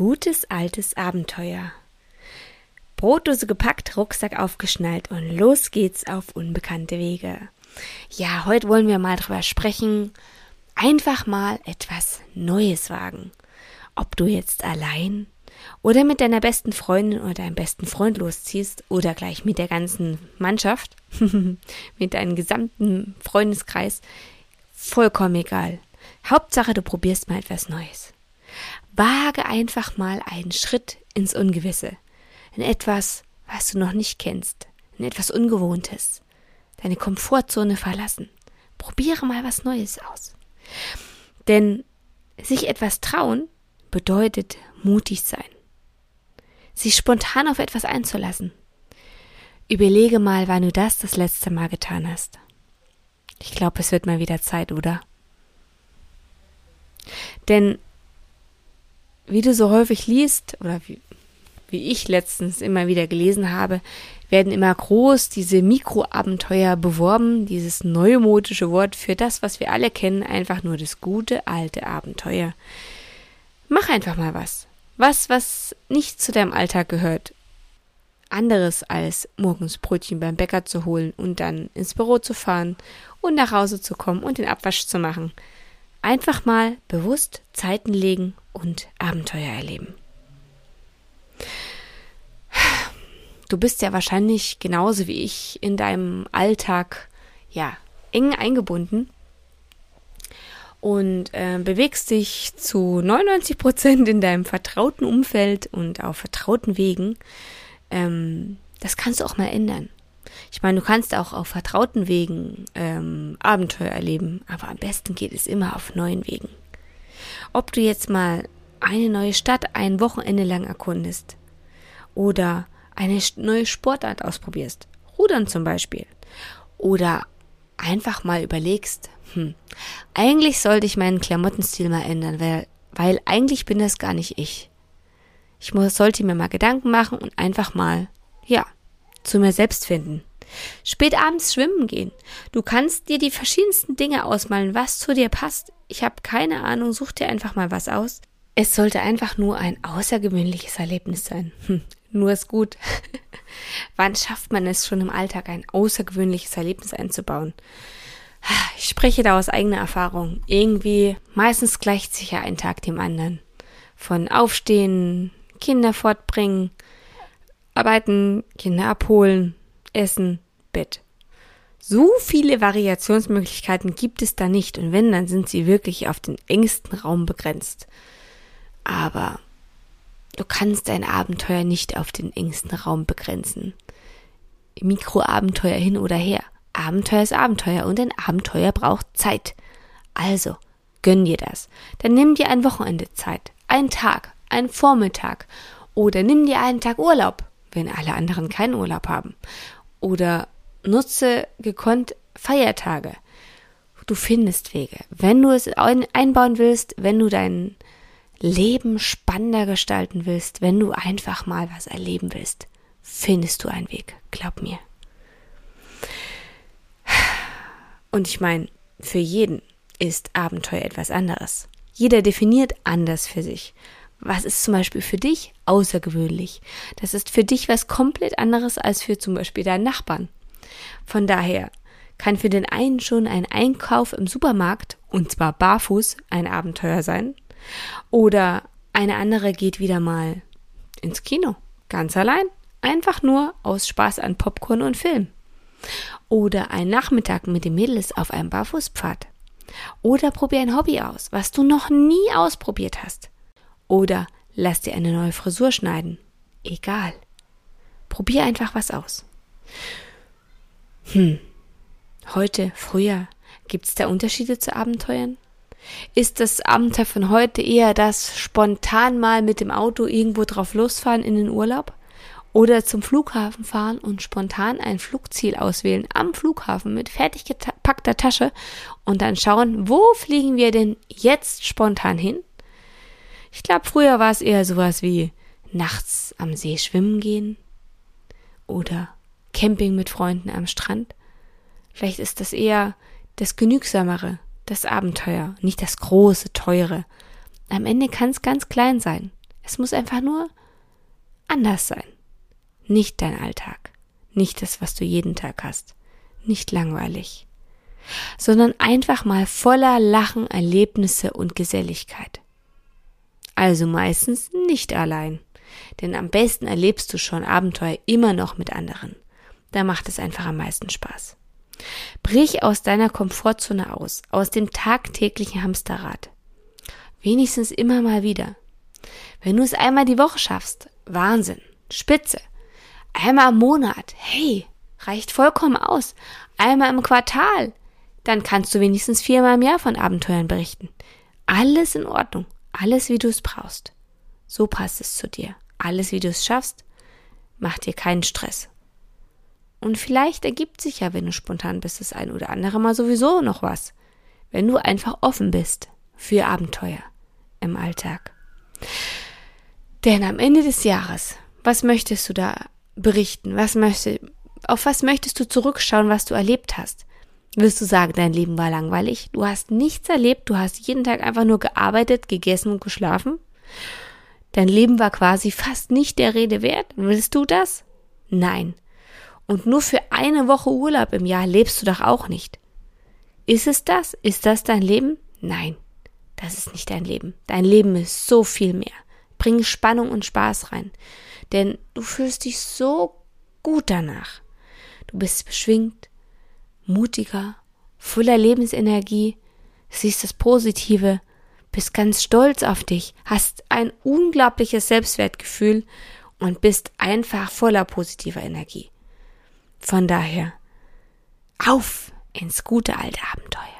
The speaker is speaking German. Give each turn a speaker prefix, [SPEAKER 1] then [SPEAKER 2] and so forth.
[SPEAKER 1] Gutes altes Abenteuer. Brotdose gepackt, Rucksack aufgeschnallt und los geht's auf unbekannte Wege. Ja, heute wollen wir mal drüber sprechen. Einfach mal etwas Neues wagen. Ob du jetzt allein oder mit deiner besten Freundin oder deinem besten Freund losziehst oder gleich mit der ganzen Mannschaft, mit deinem gesamten Freundeskreis, vollkommen egal. Hauptsache, du probierst mal etwas Neues. Wage einfach mal einen Schritt ins Ungewisse, in etwas, was du noch nicht kennst, in etwas Ungewohntes, deine Komfortzone verlassen. Probiere mal was Neues aus. Denn sich etwas trauen bedeutet mutig sein. Sich spontan auf etwas einzulassen. Überlege mal, wann du das das letzte Mal getan hast. Ich glaube, es wird mal wieder Zeit, oder? Denn wie du so häufig liest, oder wie, wie ich letztens immer wieder gelesen habe, werden immer groß diese Mikroabenteuer beworben, dieses neumodische Wort für das, was wir alle kennen, einfach nur das gute alte Abenteuer. Mach einfach mal was. Was, was nicht zu deinem Alltag gehört. Anderes als morgens Brötchen beim Bäcker zu holen und dann ins Büro zu fahren und nach Hause zu kommen und den Abwasch zu machen. Einfach mal bewusst Zeiten legen und Abenteuer erleben. Du bist ja wahrscheinlich genauso wie ich in deinem Alltag ja eng eingebunden und äh, bewegst dich zu 99 Prozent in deinem vertrauten Umfeld und auf vertrauten Wegen. Ähm, das kannst du auch mal ändern. Ich meine, du kannst auch auf vertrauten Wegen ähm, Abenteuer erleben, aber am besten geht es immer auf neuen Wegen. Ob du jetzt mal eine neue Stadt ein Wochenende lang erkundest oder eine neue Sportart ausprobierst, Rudern zum Beispiel, oder einfach mal überlegst, hm, eigentlich sollte ich meinen Klamottenstil mal ändern, weil, weil eigentlich bin das gar nicht ich. Ich muss, sollte mir mal Gedanken machen und einfach mal, ja, zu mir selbst finden. Spät abends schwimmen gehen. Du kannst dir die verschiedensten Dinge ausmalen, was zu dir passt. Ich habe keine Ahnung, such dir einfach mal was aus. Es sollte einfach nur ein außergewöhnliches Erlebnis sein. Hm, nur ist gut. Wann schafft man es schon im Alltag, ein außergewöhnliches Erlebnis einzubauen? Ich spreche da aus eigener Erfahrung. Irgendwie, meistens gleicht sich ja ein Tag dem anderen. Von Aufstehen, Kinder fortbringen, arbeiten, Kinder abholen, essen, Bett. So viele Variationsmöglichkeiten gibt es da nicht und wenn, dann sind sie wirklich auf den engsten Raum begrenzt. Aber du kannst dein Abenteuer nicht auf den engsten Raum begrenzen. Mikroabenteuer hin oder her. Abenteuer ist Abenteuer und ein Abenteuer braucht Zeit. Also, gönn dir das. Dann nimm dir ein Wochenende Zeit, einen Tag, einen Vormittag oder nimm dir einen Tag Urlaub, wenn alle anderen keinen Urlaub haben. Oder nutze gekonnt Feiertage. Du findest Wege. Wenn du es einbauen willst, wenn du dein Leben spannender gestalten willst, wenn du einfach mal was erleben willst, findest du einen Weg. Glaub mir. Und ich meine, für jeden ist Abenteuer etwas anderes. Jeder definiert anders für sich. Was ist zum Beispiel für dich außergewöhnlich? Das ist für dich was komplett anderes als für zum Beispiel deinen Nachbarn. Von daher kann für den einen schon ein Einkauf im Supermarkt, und zwar barfuß, ein Abenteuer sein. Oder eine andere geht wieder mal ins Kino, ganz allein, einfach nur aus Spaß an Popcorn und Film. Oder ein Nachmittag mit den Mädels auf einem Barfußpfad. Oder probier ein Hobby aus, was du noch nie ausprobiert hast. Oder lass dir eine neue Frisur schneiden. Egal. Probier einfach was aus. Hm. Heute, früher Gibt es da Unterschiede zu Abenteuern? Ist das Abenteuer von heute eher das spontan mal mit dem Auto irgendwo drauf losfahren in den Urlaub? Oder zum Flughafen fahren und spontan ein Flugziel auswählen am Flughafen mit fertig gepackter Tasche und dann schauen, wo fliegen wir denn jetzt spontan hin? Ich glaube, früher war es eher sowas wie nachts am See schwimmen gehen oder Camping mit Freunden am Strand. Vielleicht ist das eher das Genügsamere, das Abenteuer, nicht das große, teure. Am Ende kann es ganz klein sein. Es muss einfach nur anders sein. Nicht dein Alltag, nicht das, was du jeden Tag hast, nicht langweilig, sondern einfach mal voller Lachen, Erlebnisse und Geselligkeit. Also meistens nicht allein, denn am besten erlebst du schon Abenteuer immer noch mit anderen. Da macht es einfach am meisten Spaß. Brich aus deiner Komfortzone aus, aus dem tagtäglichen Hamsterrad. Wenigstens immer mal wieder. Wenn du es einmal die Woche schaffst, Wahnsinn, spitze. Einmal im Monat, hey, reicht vollkommen aus. Einmal im Quartal, dann kannst du wenigstens viermal im Jahr von Abenteuern berichten. Alles in Ordnung, alles wie du es brauchst. So passt es zu dir. Alles wie du es schaffst, macht dir keinen Stress. Und vielleicht ergibt sich ja, wenn du spontan bist, das ein oder andere Mal sowieso noch was. Wenn du einfach offen bist für Abenteuer im Alltag. Denn am Ende des Jahres, was möchtest du da berichten? Was möchte, auf was möchtest du zurückschauen, was du erlebt hast? Wirst du sagen, dein Leben war langweilig? Du hast nichts erlebt, du hast jeden Tag einfach nur gearbeitet, gegessen und geschlafen? Dein Leben war quasi fast nicht der Rede wert? Willst du das? Nein. Und nur für eine Woche Urlaub im Jahr lebst du doch auch nicht. Ist es das? Ist das dein Leben? Nein, das ist nicht dein Leben. Dein Leben ist so viel mehr. Bring Spannung und Spaß rein. Denn du fühlst dich so gut danach. Du bist beschwingt, mutiger, voller Lebensenergie, siehst das Positive, bist ganz stolz auf dich, hast ein unglaubliches Selbstwertgefühl und bist einfach voller positiver Energie. Von daher, auf ins gute alte Abenteuer.